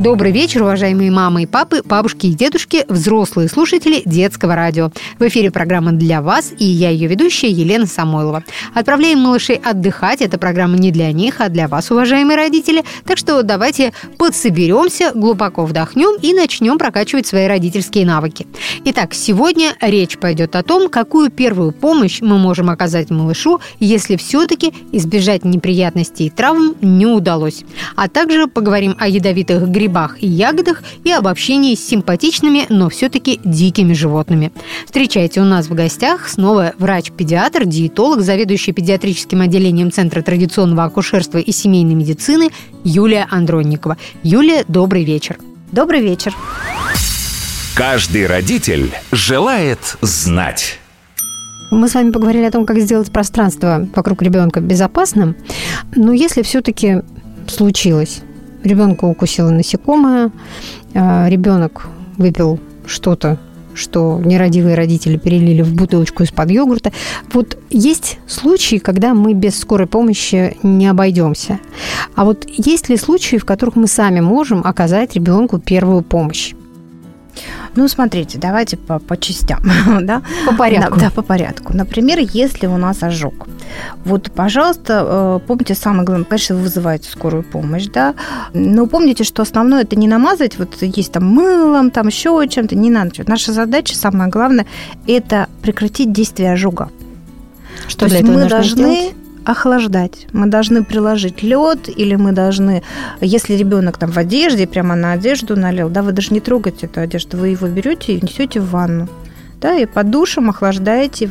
Добрый вечер, уважаемые мамы и папы, бабушки и дедушки, взрослые слушатели детского радио. В эфире программа для вас, и я ее ведущая Елена Самойлова. Отправляем малышей отдыхать. Эта программа не для них, а для вас, уважаемые родители. Так что давайте подсоберемся, глубоко вдохнем и начнем прокачивать свои родительские навыки. Итак, сегодня речь пойдет о том, какую первую помощь мы можем оказать малышу, если все-таки избежать неприятностей и травм не удалось. А также поговорим о ядовитых грибах грибах и ягодах и об общении с симпатичными, но все-таки дикими животными. Встречайте у нас в гостях снова врач-педиатр, диетолог, заведующий педиатрическим отделением Центра традиционного акушерства и семейной медицины Юлия Андронникова. Юлия, добрый вечер. Добрый вечер. Каждый родитель желает знать. Мы с вами поговорили о том, как сделать пространство вокруг ребенка безопасным. Но если все-таки случилось ребенка укусило насекомое, а, ребенок выпил что-то, что нерадивые родители перелили в бутылочку из-под йогурта. Вот есть случаи, когда мы без скорой помощи не обойдемся. А вот есть ли случаи, в которых мы сами можем оказать ребенку первую помощь? Ну, смотрите, давайте по, по частям. да? По порядку. Да, да, по порядку. Например, если у нас ожог. Вот, пожалуйста, э, помните, самое главное, конечно, вы вызываете скорую помощь, да, но помните, что основное это не намазать, вот есть там мылом, там еще чем-то, не надо. Наша задача, самое главное, это прекратить действие ожога. Что То для этого мы должны сделать? Охлаждать. Мы должны приложить лед, или мы должны, если ребенок там в одежде, прямо на одежду налил, да, вы даже не трогаете эту одежду, вы его берете и несете в ванну да, и под душем охлаждаете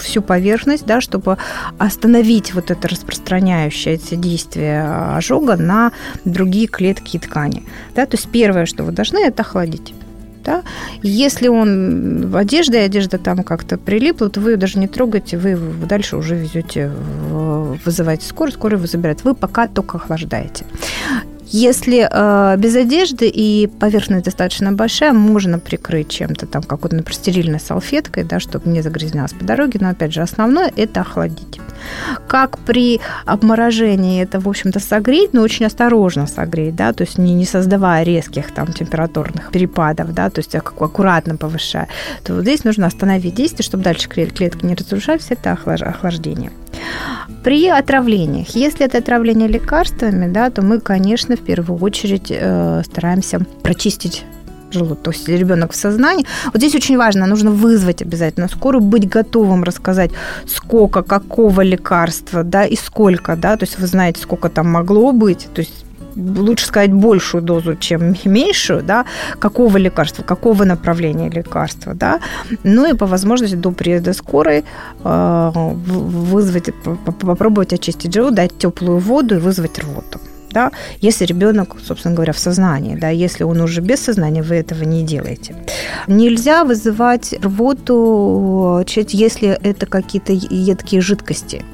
всю поверхность, да, чтобы остановить вот это распространяющееся действие ожога на другие клетки и ткани. Да, то есть первое, что вы должны, это охладить. Да? Если он в одежде, и одежда там как-то прилипла, то вы ее даже не трогаете, вы его дальше уже везете, вызываете скорую, скорую вы забирает. Вы пока только охлаждаете. Если э, без одежды и поверхность достаточно большая, можно прикрыть чем-то там, какой-то, например, стерильной салфеткой, да, чтобы не загрязнялось по дороге. Но, опять же, основное – это охладить. Как при обморожении это, в общем-то, согреть, но очень осторожно согреть, да, то есть не, не создавая резких там температурных перепадов, да, то есть аккуратно повышая, то вот здесь нужно остановить действие, чтобы дальше клетки не разрушались, это охлаждение. При отравлениях, если это отравление лекарствами, да, то мы, конечно, в первую очередь э, стараемся прочистить желудок, то есть ребенок в сознании. Вот здесь очень важно, нужно вызвать обязательно скорую, быть готовым рассказать, сколько, какого лекарства, да, и сколько, да, то есть вы знаете, сколько там могло быть, то есть лучше сказать большую дозу, чем меньшую, да, какого лекарства, какого направления лекарства, да, ну и по возможности до приезда скорой э, вызвать, попробовать очистить желудок, дать теплую воду и вызвать рвоту да, если ребенок, собственно говоря, в сознании, да, если он уже без сознания, вы этого не делаете. Нельзя вызывать рвоту, если это какие-то едкие жидкости.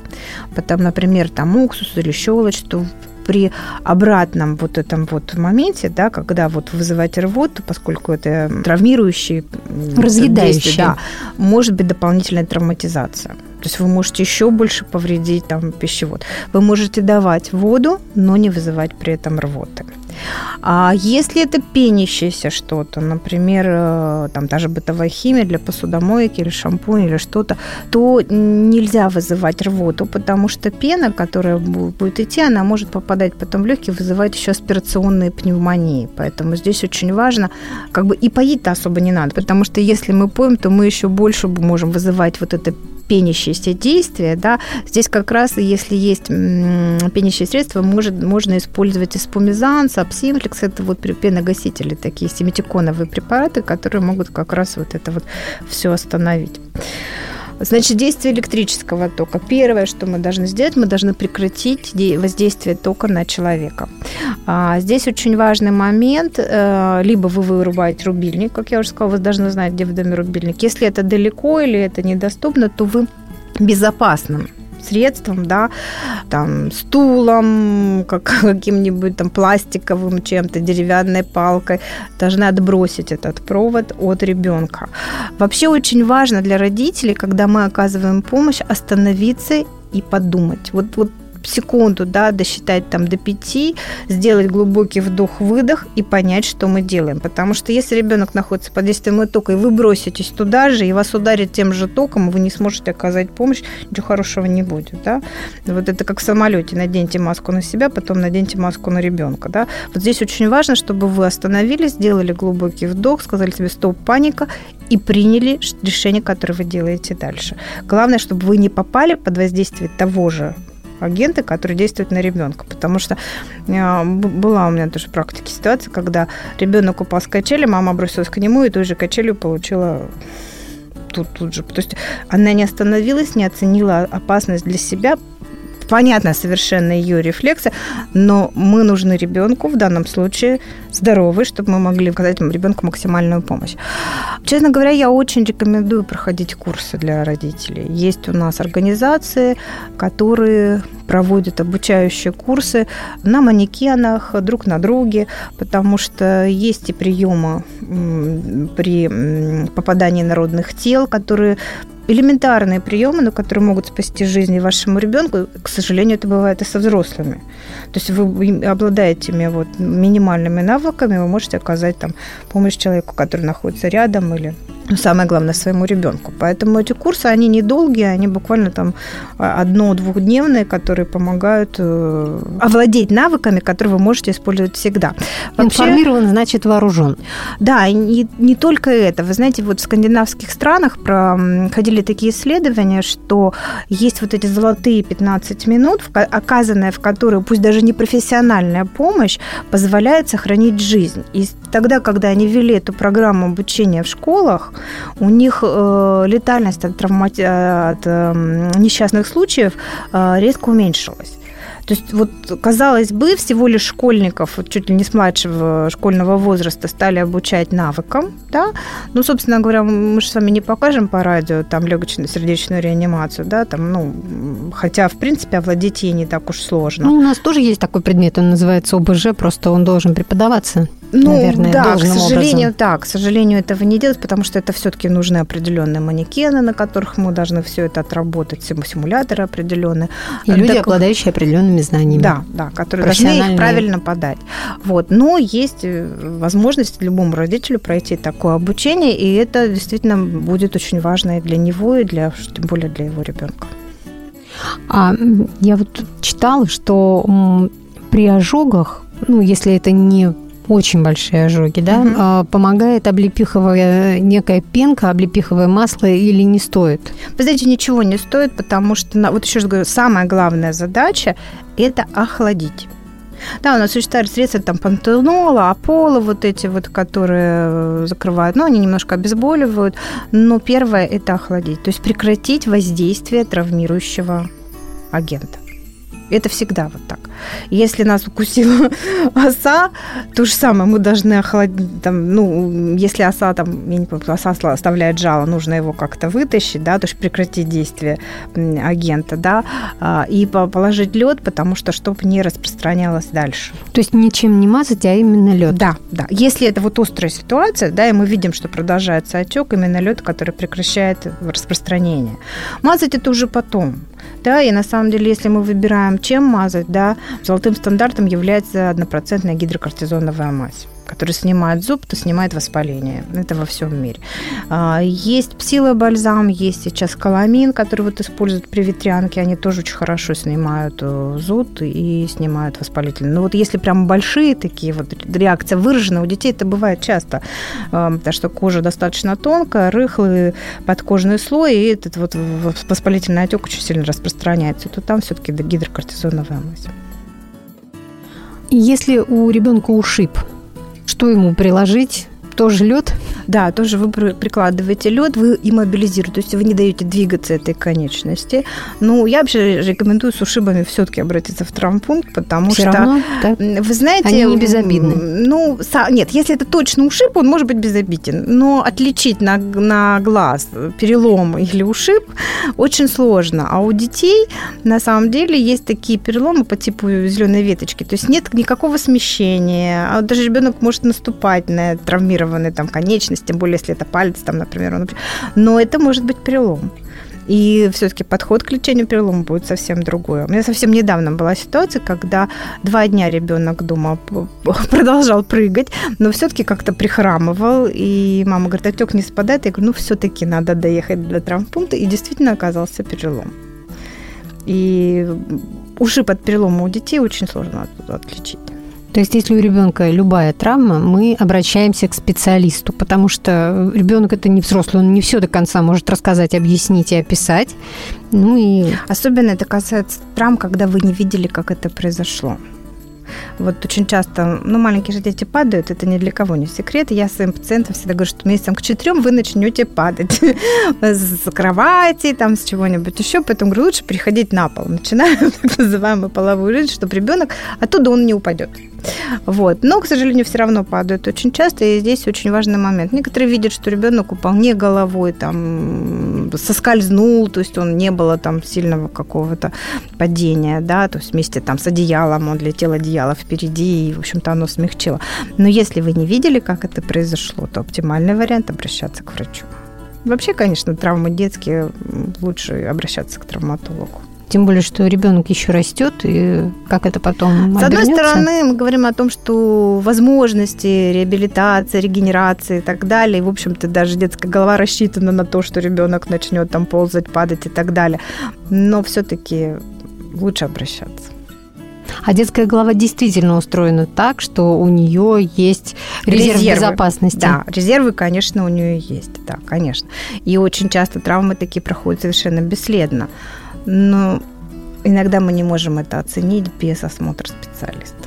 Потом, например, там уксус или щелочь, то при обратном вот этом вот моменте, да, когда вот вызывать рвоту, поскольку это травмирующий, разъедающий, да, может быть дополнительная травматизация. То есть вы можете еще больше повредить там пищевод. Вы можете давать воду, но не вызывать при этом рвоты. А если это пенящееся что-то, например, э, там даже бытовая химия для посудомойки или шампунь или что-то, то нельзя вызывать рвоту, потому что пена, которая будет идти, она может попадать потом в легкие, вызывать еще аспирационные пневмонии. Поэтому здесь очень важно, как бы и поить-то особо не надо, потому что если мы поем, то мы еще больше можем вызывать вот это пенящиеся действия, да, здесь как раз, если есть пенящее средство, может, можно использовать эспумизан, сапсимплекс, это вот пеногасители такие, семитиконовые препараты, которые могут как раз вот это вот все остановить. Значит, действие электрического тока. Первое, что мы должны сделать, мы должны прекратить воздействие тока на человека. А, здесь очень важный момент. Э, либо вы вырубаете рубильник, как я уже сказала, вы должны знать, где в доме рубильник. Если это далеко или это недоступно, то вы безопасным средством, да, там, стулом, как, каким-нибудь там пластиковым чем-то, деревянной палкой, должны отбросить этот провод от ребенка. Вообще очень важно для родителей, когда мы оказываем помощь, остановиться и подумать. Вот, вот секунду, да, досчитать там до пяти, сделать глубокий вдох-выдох и понять, что мы делаем. Потому что если ребенок находится под действием тока, и вы броситесь туда же, и вас ударит тем же током, вы не сможете оказать помощь, ничего хорошего не будет, да. Вот это как в самолете, наденьте маску на себя, потом наденьте маску на ребенка, да. Вот здесь очень важно, чтобы вы остановились, сделали глубокий вдох, сказали себе стоп, паника, и приняли решение, которое вы делаете дальше. Главное, чтобы вы не попали под воздействие того же агенты, которые действуют на ребенка. Потому что э, была у меня тоже в практике ситуация, когда ребенок упал с качели, мама бросилась к нему и той же качелью получила тут, тут же. То есть она не остановилась, не оценила опасность для себя, понятно совершенно ее рефлексы, но мы нужны ребенку в данном случае здоровый, чтобы мы могли оказать ребенку максимальную помощь. Честно говоря, я очень рекомендую проходить курсы для родителей. Есть у нас организации, которые проводят обучающие курсы на манекенах, друг на друге, потому что есть и приемы при попадании народных тел, которые элементарные приемы, но которые могут спасти жизнь вашему ребенку, к сожалению, это бывает и со взрослыми. То есть вы обладаете вот минимальными навыками, вы можете оказать там помощь человеку, который находится рядом или ну, самое главное, своему ребенку. Поэтому эти курсы, они недолгие, они буквально там а, одно-двухдневные, которые помогают э, овладеть навыками, которые вы можете использовать всегда. Вообще, Информирован, значит вооружен. Да, и не, не только это. Вы знаете, вот в скандинавских странах проходили такие исследования, что есть вот эти золотые 15 минут, оказанная в которые, пусть даже не профессиональная помощь, позволяет сохранить жизнь. И тогда, когда они ввели эту программу обучения в школах, у них э, летальность от, травмати... от э, несчастных случаев э, резко уменьшилась. То есть вот, казалось бы, всего лишь школьников, вот чуть ли не с младшего школьного возраста стали обучать навыкам, да, ну, собственно говоря, мы же с вами не покажем по радио там легочно-сердечную реанимацию, да, там, ну, хотя, в принципе, овладеть ей не так уж сложно. Ну, у нас тоже есть такой предмет, он называется ОБЖ, просто он должен преподаваться ну, наверное, да, к сожалению, образом. да, к сожалению, этого не делать, потому что это все-таки нужны определенные манекены, на которых мы должны все это отработать, симуляторы определенные. И люди, так, обладающие определенными знаниями. Да, да, которые должны их правильно подать. Вот. Но есть э, возможность любому родителю пройти такое обучение, и это действительно будет очень важно и для него, и для, тем более для его ребенка. А я вот читала, что при ожогах, ну, если это не очень большие ожоги, да, угу. помогает облепиховая некая пенка, облепиховое масло или не стоит? Вы знаете, ничего не стоит, потому что, вот еще раз говорю, самая главная задача – это охладить. Да, у нас существуют средства там пантенола, аполло, вот эти вот, которые закрывают, ну, они немножко обезболивают, но первое – это охладить, то есть прекратить воздействие травмирующего агента. Это всегда вот так. Если нас укусила оса, то же самое, мы должны охладить, там, ну, если оса, там, я не помню, оса оставляет жало, нужно его как-то вытащить, да, то есть прекратить действие агента, да, а, и положить лед, потому что, чтобы не распространялось дальше. То есть ничем не мазать, а именно лед. Да, да. Если это вот острая ситуация, да, и мы видим, что продолжается отек, именно лед, который прекращает распространение. Мазать это уже потом. Да, и на самом деле, если мы выбираем, чем мазать, да, золотым стандартом является однопроцентная гидрокортизоновая мазь который снимает зуб, то снимает воспаление. Это во всем мире. А, есть псилобальзам, есть сейчас каламин, который вот используют при ветрянке. Они тоже очень хорошо снимают э, зуд и снимают воспалительные. Но вот если прям большие такие вот реакции выражены, у детей это бывает часто, а, потому что кожа достаточно тонкая, рыхлый подкожный слой, и этот вот воспалительный отек очень сильно распространяется, то там все-таки гидрокортизоновая мазь. Если у ребенка ушиб, что ему приложить тоже лед? Да, тоже вы прикладываете лед, вы иммобилизируете, то есть вы не даете двигаться этой конечности. Ну, я вообще рекомендую с ушибами все-таки обратиться в травмпункт, потому Все что, равно, да? вы знаете... Они не безобидны. Ну, нет, если это точно ушиб, он может быть безобиден. Но отличить на, на глаз перелом или ушиб очень сложно. А у детей на самом деле есть такие переломы по типу зеленой веточки. То есть нет никакого смещения. А даже ребенок может наступать на травмированные там конечности, тем более если это палец, там, например. Он... Но это может быть перелом. И все-таки подход к лечению перелома будет совсем другой. У меня совсем недавно была ситуация, когда два дня ребенок дома продолжал прыгать, но все-таки как-то прихрамывал. И мама говорит, отек не спадает. Я говорю, ну все-таки надо доехать до травмпункта. И действительно оказался перелом. И ушиб от перелома у детей очень сложно отличить. То есть, если у ребенка любая травма, мы обращаемся к специалисту, потому что ребенок это не взрослый, он не все до конца может рассказать, объяснить и описать. Ну и особенно это касается травм, когда вы не видели, как это произошло. Вот очень часто, ну, маленькие же дети падают, это ни для кого не секрет. Я своим пациентам всегда говорю, что месяцам к четырем вы начнете падать с кровати, там, с чего-нибудь еще. Поэтому говорю, лучше приходить на пол. Начинаем так называемую половую жизнь, чтобы ребенок оттуда он не упадет. Вот. Но, к сожалению, все равно падают очень часто, и здесь очень важный момент. Некоторые видят, что ребенок упал не головой, там, соскользнул, то есть он не было там сильного какого-то падения, да, то есть вместе там с одеялом, он летел одеяло впереди, и, в общем-то, оно смягчило. Но если вы не видели, как это произошло, то оптимальный вариант обращаться к врачу. Вообще, конечно, травмы детские лучше обращаться к травматологу. Тем более, что ребенок еще растет, и как это потом С одной стороны, мы говорим о том, что возможности реабилитации, регенерации и так далее, и, в общем-то, даже детская голова рассчитана на то, что ребенок начнет там ползать, падать и так далее. Но все-таки лучше обращаться. А детская голова действительно устроена так, что у нее есть резерв резервы. безопасности. Да, резервы, конечно, у нее есть, да, конечно. И очень часто травмы такие проходят совершенно бесследно но иногда мы не можем это оценить без осмотра специалиста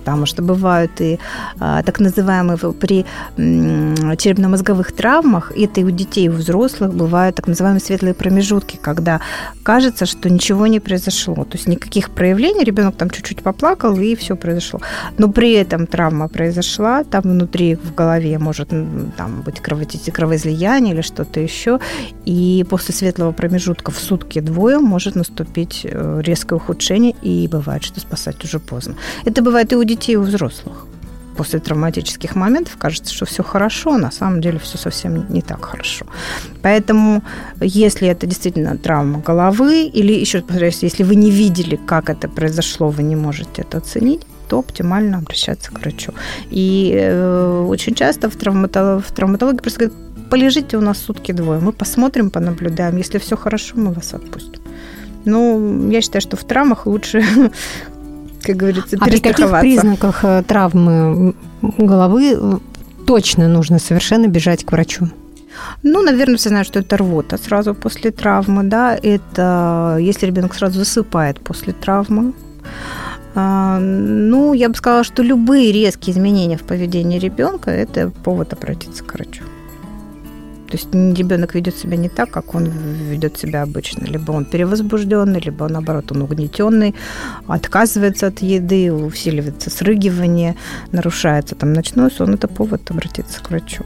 потому что бывают и а, так называемые при черепно-мозговых травмах, это и у детей, и у взрослых бывают так называемые светлые промежутки, когда кажется, что ничего не произошло, то есть никаких проявлений, ребенок там чуть-чуть поплакал и все произошло, но при этом травма произошла, там внутри в голове может там быть кровоизлияние или что-то еще, и после светлого промежутка в сутки двое может наступить э, резкое ухудшение, и бывает, что спасать уже поздно. Это бывает и у детей, и у взрослых. После травматических моментов кажется, что все хорошо, а на самом деле все совсем не так хорошо. Поэтому, если это действительно травма головы, или еще повторяюсь, если вы не видели, как это произошло, вы не можете это оценить, то оптимально обращаться к врачу. И э, очень часто в, травматолог, в травматологии просто говорят, полежите у нас сутки двое, мы посмотрим, понаблюдаем. Если все хорошо, мы вас отпустим. Ну, я считаю, что в травмах лучше как говорится, а при каких признаках э, травмы головы э, точно нужно совершенно бежать к врачу? Ну, наверное, все знают, что это рвота сразу после травмы, да, это если ребенок сразу засыпает после травмы. А, ну, я бы сказала, что любые резкие изменения в поведении ребенка – это повод обратиться к врачу. То есть ребенок ведет себя не так, как он ведет себя обычно. Либо он перевозбужденный, либо наоборот он угнетенный, отказывается от еды, усиливается срыгивание, нарушается там ночной сон. Это повод обратиться к врачу.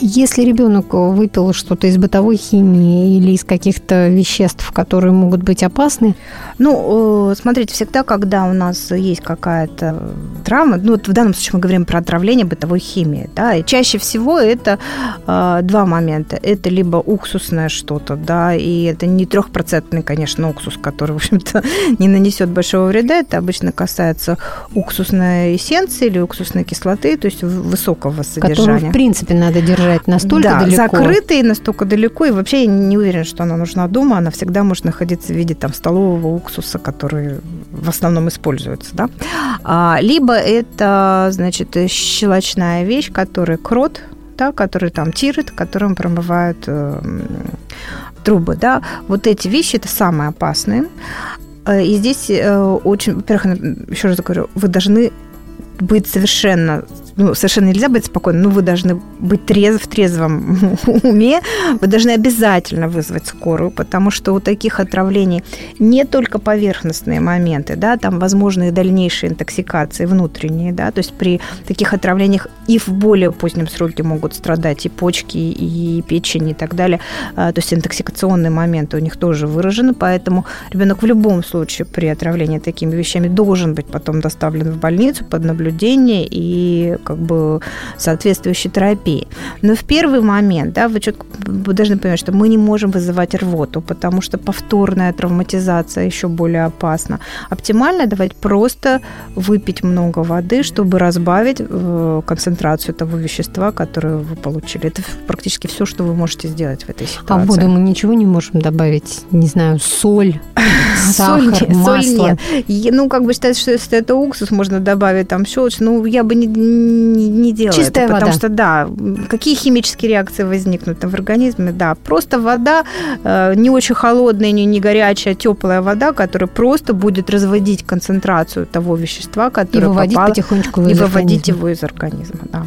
Если ребенок выпил что-то из бытовой химии или из каких-то веществ, которые могут быть опасны? Ну, э, смотрите, всегда, когда у нас есть какая-то травма, ну, вот в данном случае мы говорим про отравление бытовой химией, да, и чаще всего это э, два момента. Это либо уксусное что-то, да, и это не трехпроцентный, конечно, уксус, который, в общем-то, не нанесет большого вреда. Это обычно касается уксусной эссенции или уксусной кислоты, то есть высокого содержания. Которую, в принципе, надо держать держать настолько да, далеко. закрытой настолько далеко. И вообще я не уверена, что она нужна дома. Она всегда может находиться в виде там, столового уксуса, который в основном используется. Да? А, либо это, значит, щелочная вещь, которая крот, да, который там тирит, которым промывают э, трубы. Да? Вот эти вещи – это самые опасные. Э, и здесь э, очень, во-первых, еще раз говорю, вы должны быть совершенно ну, совершенно нельзя быть спокойным, но вы должны быть трезв, в трезвом уме, вы должны обязательно вызвать скорую, потому что у таких отравлений не только поверхностные моменты, да, там возможны дальнейшие интоксикации внутренние, да, то есть при таких отравлениях и в более позднем сроке могут страдать и почки, и печень, и так далее. А, то есть интоксикационные моменты у них тоже выражены, поэтому ребенок в любом случае при отравлении такими вещами должен быть потом доставлен в больницу под наблюдение и как бы соответствующей терапии. Но в первый момент, да, вы четко вы должны понимать, что мы не можем вызывать рвоту, потому что повторная травматизация еще более опасна. Оптимально давать просто выпить много воды, чтобы разбавить э, концентрацию того вещества, которое вы получили. Это практически все, что вы можете сделать в этой ситуации. А воду мы ничего не можем добавить? Не знаю, соль, сахар, соль, масло? Соль нет. Ну, как бы считается, что если это уксус, можно добавить там щелочь. Ну, я бы не, не, не делала Чистая потому вода. что, да, какие химические реакции возникнут в организме, да. Просто вода, э, не очень холодная, не, не горячая, теплая вода, которая просто будет разводить концентрацию того вещества, И которое выводить попало, потихонечку и из выводить организма. его из организма, да.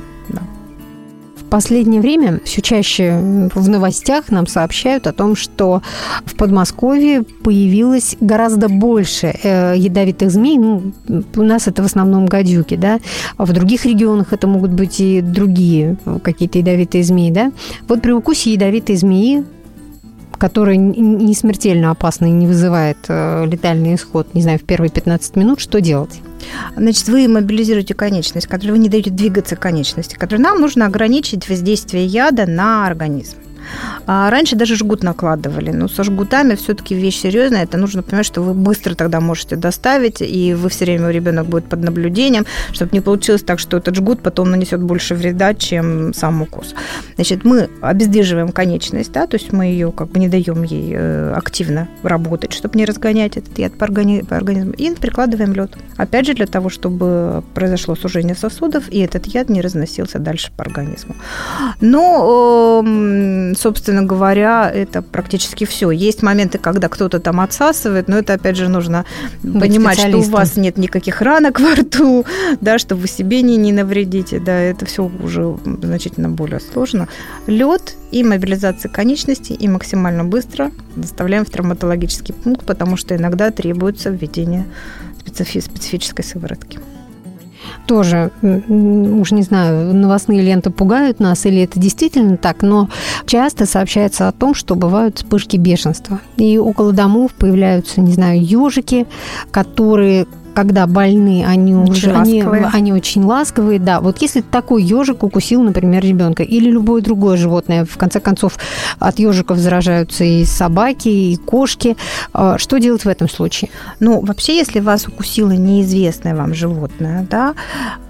Последнее время все чаще в новостях нам сообщают о том, что в Подмосковье появилось гораздо больше э, ядовитых змей. Ну, у нас это в основном гадюки, да. А в других регионах это могут быть и другие какие-то ядовитые змеи, да. Вот при укусе ядовитой змеи которая н- не смертельно опасна и не вызывает э, летальный исход, не знаю, в первые 15 минут, что делать? Значит, вы мобилизируете конечность, которой вы не даете двигаться конечности, которой нам нужно ограничить воздействие яда на организм. А раньше даже жгут накладывали. Но со жгутами все-таки вещь серьезная. Это нужно понимать, что вы быстро тогда можете доставить, и вы все время ребенок будет под наблюдением, чтобы не получилось так, что этот жгут потом нанесет больше вреда, чем сам укус. Значит, мы обездвиживаем конечность, да, то есть мы ее как бы не даем ей э, активно работать, чтобы не разгонять этот яд по организму, и прикладываем лед. Опять же, для того, чтобы произошло сужение сосудов, и этот яд не разносился дальше по организму. Но, эм, собственно говоря, это практически все. Есть моменты, когда кто-то там отсасывает, но это, опять же, нужно Быть понимать, что у вас нет никаких ранок во рту, да, что вы себе не, не навредите, да, это все уже значительно более сложно. Лед и мобилизация конечностей и максимально быстро доставляем в травматологический пункт, потому что иногда требуется введение специфи- специфической сыворотки. Тоже, уж не знаю, новостные ленты пугают нас, или это действительно так, но часто сообщается о том, что бывают вспышки бешенства. И около домов появляются, не знаю, ежики, которые когда больны, они Очень уже они, ласковые. они очень ласковые, да. Вот если такой ежик укусил, например, ребенка или любое другое животное, в конце концов от ежиков заражаются и собаки, и кошки, э, что делать в этом случае? Ну, вообще, если вас укусило неизвестное вам животное, да,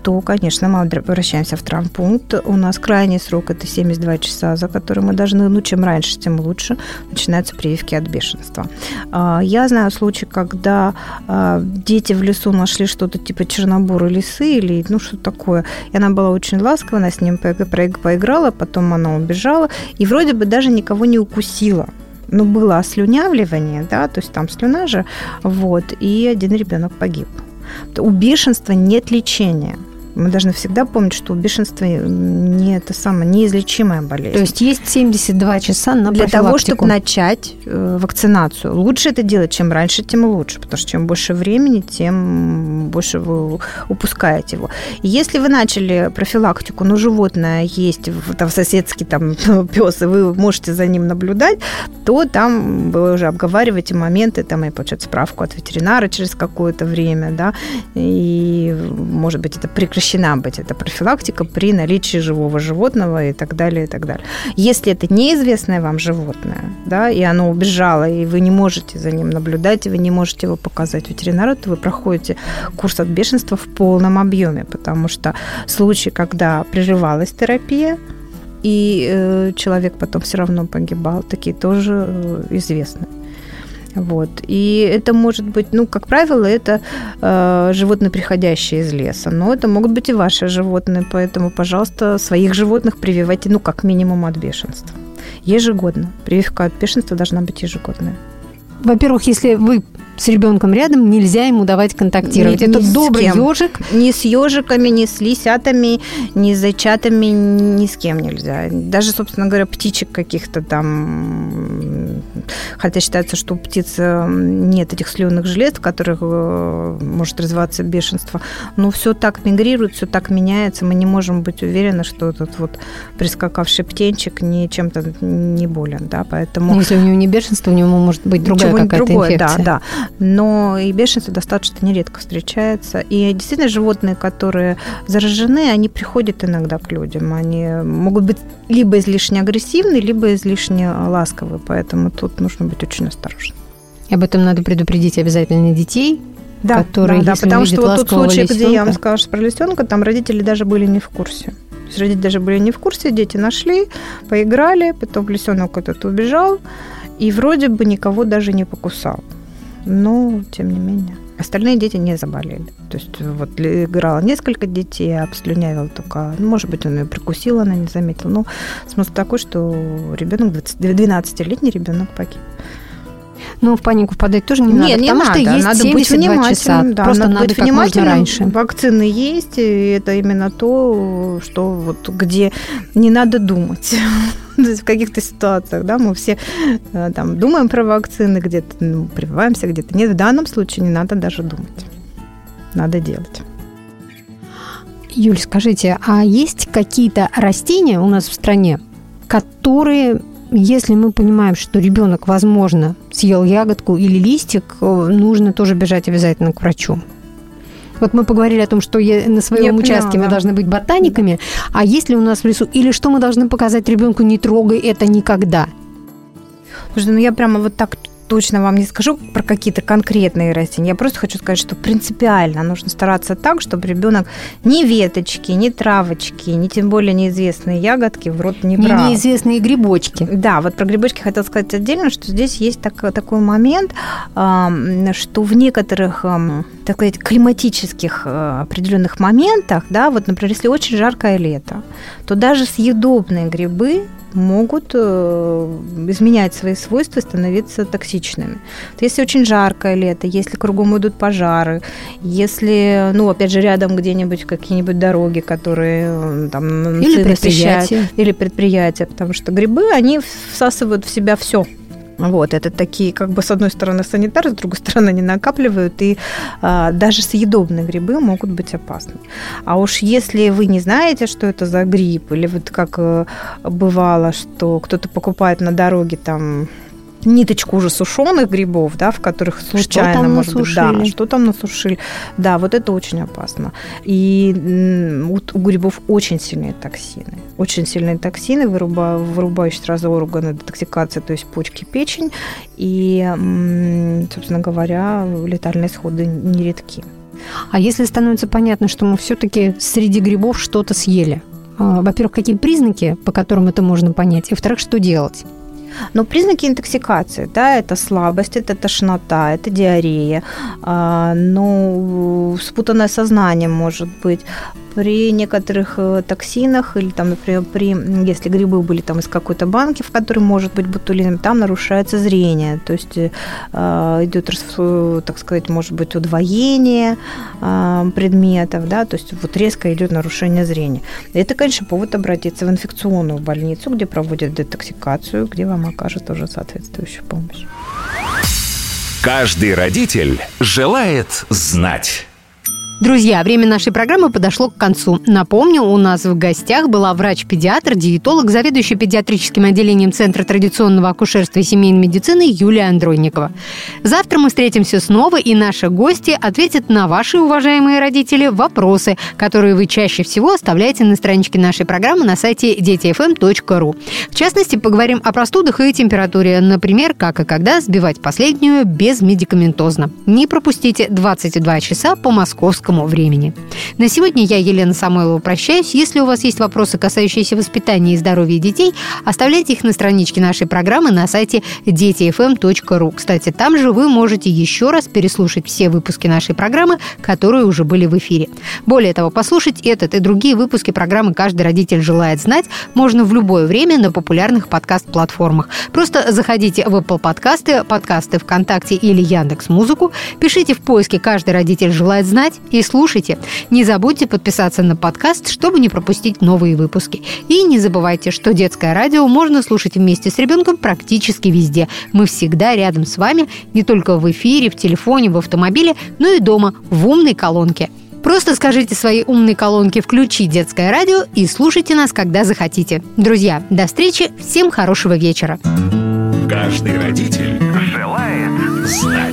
то, конечно, мы обращаемся в травмпункт. У нас крайний срок – это 72 часа, за которые мы должны, ну, чем раньше, тем лучше, начинаются прививки от бешенства. А, Я знаю случай, когда а, дети в лесу нашли что-то типа чернобурой лисы или ну что такое. И она была очень ласковая, она с ним по- по- поиграла, потом она убежала и вроде бы даже никого не укусила. Но было ослюнявливание, да, то есть там слюна же, вот, и один ребенок погиб. У бешенства нет лечения. Мы должны всегда помнить, что у бешенства не это самое неизлечимая болезнь. То есть есть 72 часа на Для того, чтобы начать э, вакцинацию. Лучше это делать, чем раньше, тем лучше. Потому что чем больше времени, тем больше вы упускаете его. Если вы начали профилактику, но животное есть, там соседский там пес, и вы можете за ним наблюдать, то там вы уже обговариваете моменты, там и получать справку от ветеринара через какое-то время, да, и, может быть, это прекращена быть, эта профилактика при наличии живого животного и так далее, и так далее. Если это неизвестное вам животное, да, и оно убежало, и вы не можете за ним наблюдать, и вы не можете его показать ветеринару, то вы проходите курс от бешенства в полном объеме, потому что случаи, когда прерывалась терапия, и э, человек потом все равно погибал, такие тоже э, известны. Вот. И это может быть, ну, как правило, это э, животные, приходящие из леса. Но это могут быть и ваши животные, поэтому, пожалуйста, своих животных прививайте, ну, как минимум от бешенства. Ежегодно. Прививка от бешенства должна быть ежегодная. во-первых, если вы с ребенком рядом нельзя ему давать контактировать. Ни- Это ни добрый ежик. Ни с ежиками, ни с лисятами, ни с зайчатами, ни с кем нельзя. Даже, собственно говоря, птичек каких-то там... Хотя считается, что у птиц э, нет этих слюнных желез, в которых э, может развиваться бешенство. Но все так мигрирует, все так меняется. Мы не можем быть уверены, что этот вот прискакавший птенчик не чем-то не болен. Да? Поэтому... Ну, Если у него не бешенство, у него может быть другая какая-то другое, инфекция. Да, да. Но и бешенство достаточно нередко встречается. И действительно животные, которые заражены, они приходят иногда к людям. Они могут быть либо излишне агрессивны, либо излишне ласковы. Поэтому тут нужно быть очень осторожным. И об этом надо предупредить обязательно детей. которые, да, да, потому что вот тот случай, где я вам лисенка- сказала про лисенка, там родители даже были не в курсе. То есть родители даже были не в курсе, дети нашли, поиграли, потом лисенок этот убежал, и вроде бы никого даже не покусал. Но, тем не менее. Остальные дети не заболели. То есть вот играло несколько детей, а обслюнявил только... Ну, может быть, он ее прикусил, она не заметила. Но смысл такой, что ребенок, 20 12-летний ребенок погиб. Но в панику впадать тоже не, надо, потому что есть надо 72 быть часа. внимательным, да, Просто надо, быть как можно внимательным. раньше. Вакцины есть, и это именно то, что вот где не надо думать. То есть в каких-то ситуациях, да, мы все э, там думаем про вакцины, где-то ну, прививаемся, где-то нет. В данном случае не надо даже думать. Надо делать. Юль, скажите, а есть какие-то растения у нас в стране, которые, если мы понимаем, что ребенок, возможно, съел ягодку или листик, э, нужно тоже бежать обязательно к врачу? Вот мы поговорили о том, что на своем Я поняла, участке мы да. должны быть ботаниками, а есть ли у нас в лесу, или что мы должны показать ребенку, не трогай это никогда? Слушай, ну я прямо вот так точно вам не скажу про какие-то конкретные растения. Я просто хочу сказать, что принципиально нужно стараться так, чтобы ребенок ни веточки, ни травочки, ни тем более неизвестные ягодки в рот не Не- брал. Неизвестные грибочки. Да, вот про грибочки хотела сказать отдельно, что здесь есть так- такой момент, что в некоторых, так сказать, климатических э, определенных моментах, да, вот, например, если очень жаркое лето, то даже съедобные грибы могут э, изменять свои свойства становиться токсичными. Вот Если очень жаркое лето, если кругом идут пожары, если, ну, опять же, рядом где-нибудь какие-нибудь дороги, которые э, там Или предприятия. или предприятия, потому что грибы, они всасывают в себя все. Вот, это такие, как бы, с одной стороны, санитары, с другой стороны, они накапливают, и а, даже съедобные грибы могут быть опасны. А уж если вы не знаете, что это за гриб, или вот как э, бывало, что кто-то покупает на дороге там ниточку уже сушеных грибов, да, в которых случайно, может быть, да, насушили? что там насушили. Да, вот это очень опасно. И у, у грибов очень сильные токсины. Очень сильные токсины, выруба, вырубающие сразу органы детоксикации, то есть почки, печень. И, собственно говоря, летальные исходы нередки. А если становится понятно, что мы все-таки среди грибов что-то съели? А, Во-первых, какие признаки, по которым это можно понять? И во-вторых, что делать? Но признаки интоксикации, да, это слабость, это тошнота, это диарея, а, ну, спутанное сознание может быть. При некоторых э, токсинах или там, например, при, если грибы были там из какой-то банки, в которой может быть ботулин, там нарушается зрение, то есть э, идет, рас- так сказать, может быть удвоение э, предметов, да, то есть вот резко идет нарушение зрения. Это, конечно, повод обратиться в инфекционную больницу, где проводят детоксикацию, где вам окажут уже соответствующую помощь. Каждый родитель желает знать. Друзья, время нашей программы подошло к концу. Напомню, у нас в гостях была врач-педиатр, диетолог, заведующий педиатрическим отделением Центра традиционного акушерства и семейной медицины Юлия Андройникова. Завтра мы встретимся снова, и наши гости ответят на ваши, уважаемые родители, вопросы, которые вы чаще всего оставляете на страничке нашей программы на сайте детифм.ру. В частности, поговорим о простудах и температуре, например, как и когда сбивать последнюю безмедикаментозно. Не пропустите 22 часа по московскому московскому времени. На сегодня я, Елена Самойлова, прощаюсь. Если у вас есть вопросы, касающиеся воспитания и здоровья детей, оставляйте их на страничке нашей программы на сайте детифм.ру. Кстати, там же вы можете еще раз переслушать все выпуски нашей программы, которые уже были в эфире. Более того, послушать этот и другие выпуски программы «Каждый родитель желает знать» можно в любое время на популярных подкаст-платформах. Просто заходите в Apple подкасты, подкасты ВКонтакте или Яндекс Музыку, пишите в поиске «Каждый родитель желает знать» слушайте. Не забудьте подписаться на подкаст, чтобы не пропустить новые выпуски. И не забывайте, что детское радио можно слушать вместе с ребенком практически везде. Мы всегда рядом с вами, не только в эфире, в телефоне, в автомобиле, но и дома, в умной колонке. Просто скажите своей умной колонке «Включи детское радио» и слушайте нас, когда захотите. Друзья, до встречи, всем хорошего вечера. Каждый родитель желает знать.